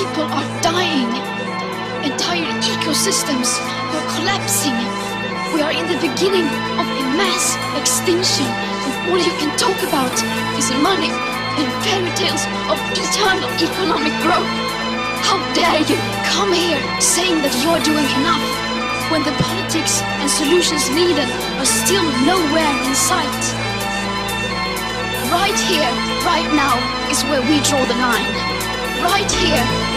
People are dying. Entire ecosystems are collapsing. We are in the beginning of a mass extinction, and all you can talk about is money and fairy tales of eternal economic growth. How dare you come here saying that you're doing enough when the politics and solutions needed are still nowhere in sight? Right here, right now, is where we draw the line. Right here,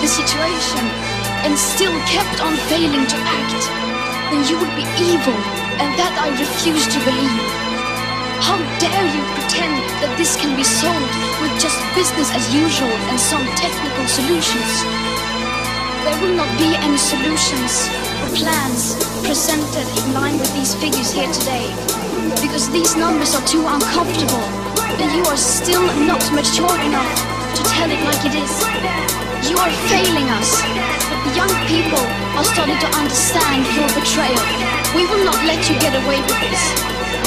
the situation and still kept on failing to act, then you would be evil, and that I refuse to believe. How dare you pretend that this can be solved with just business as usual and some technical solutions? There will not be any solutions or plans presented in line with these figures here today. Because these numbers are too uncomfortable, and you are still not mature enough to tell it like it is. You are failing us, but the young people are starting to understand your betrayal. We will not let you get away with this.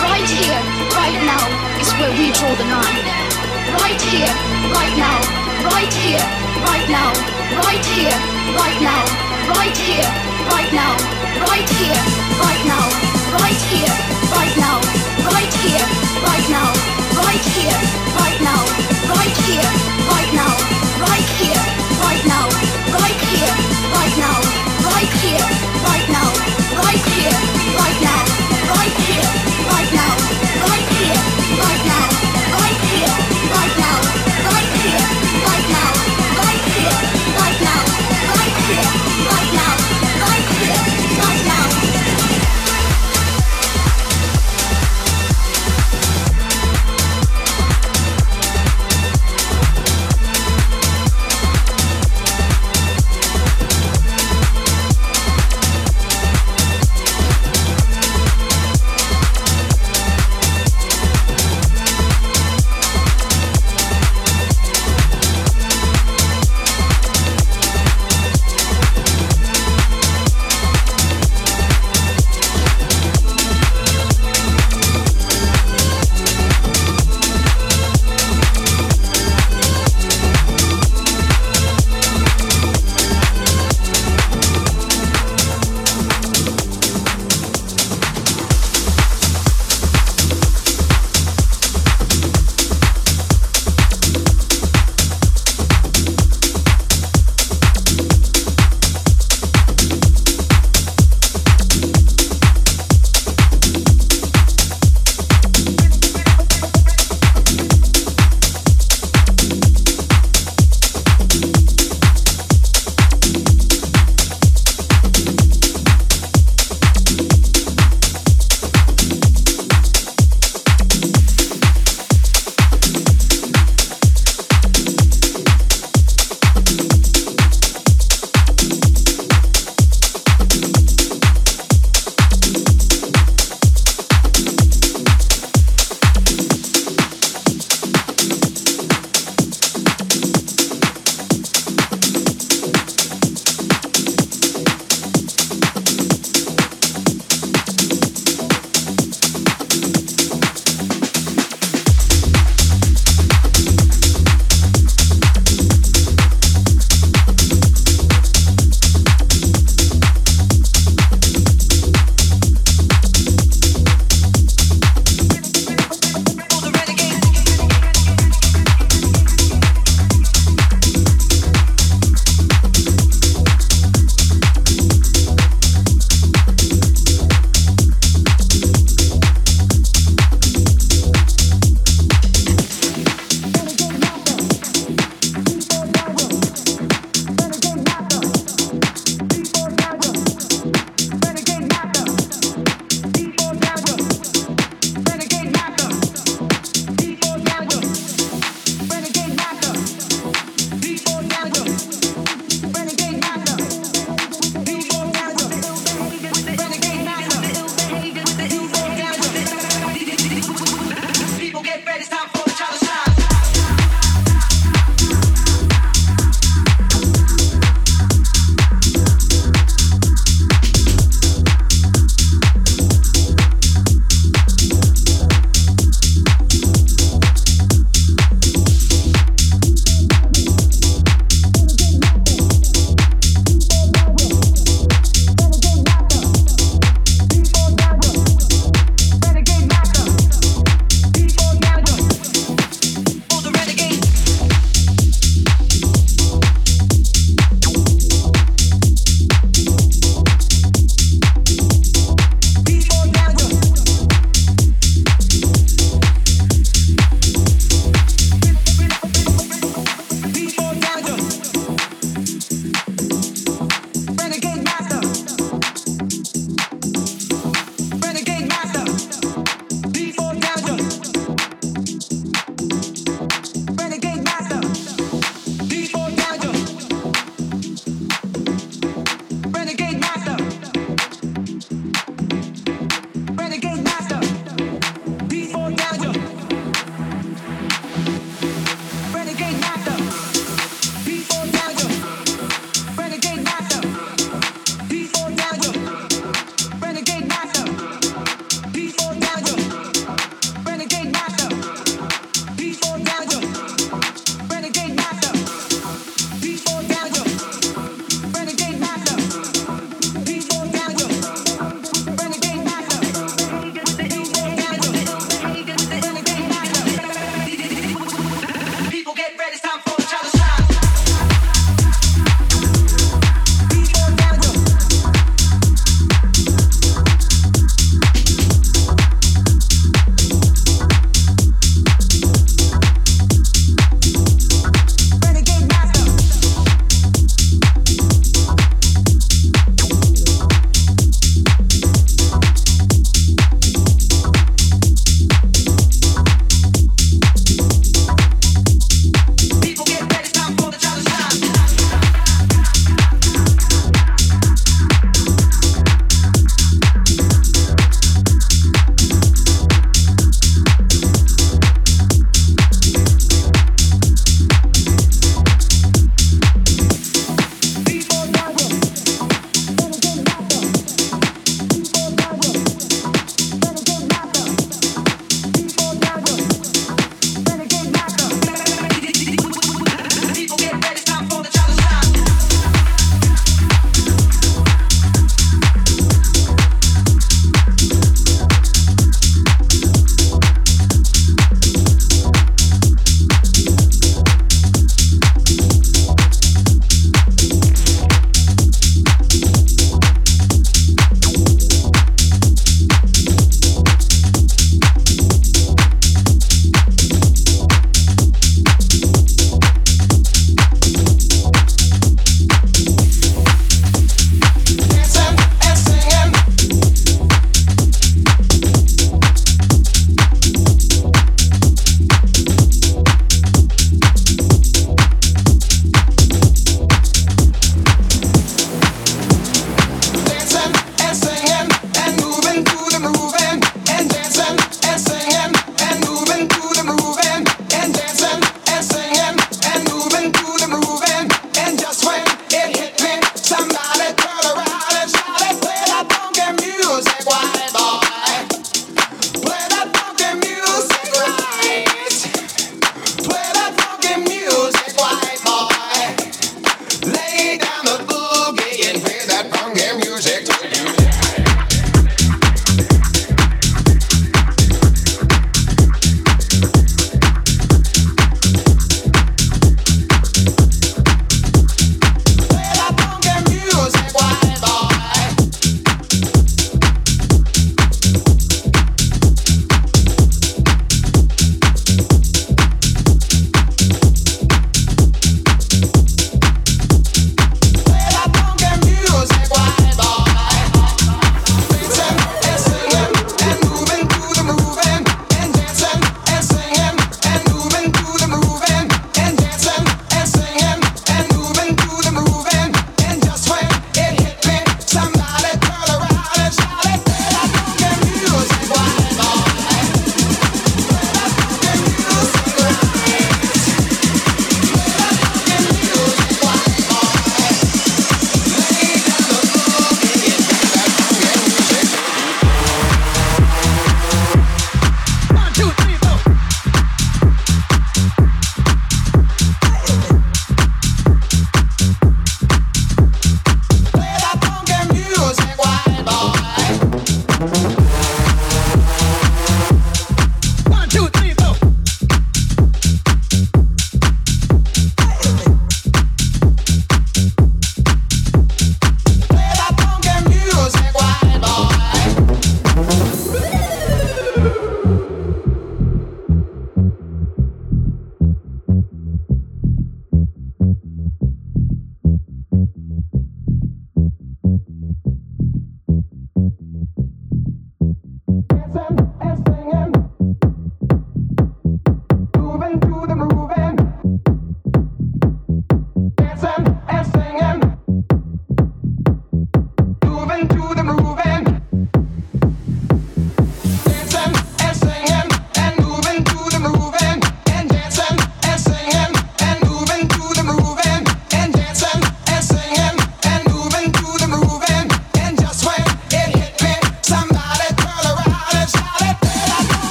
Right here, right now, is where we draw the line. Right here, right now, right here, right now, right here, right now, right here, right now, right here, right now, right here, right now, right here, right now, right here, right now, right here, now, right here,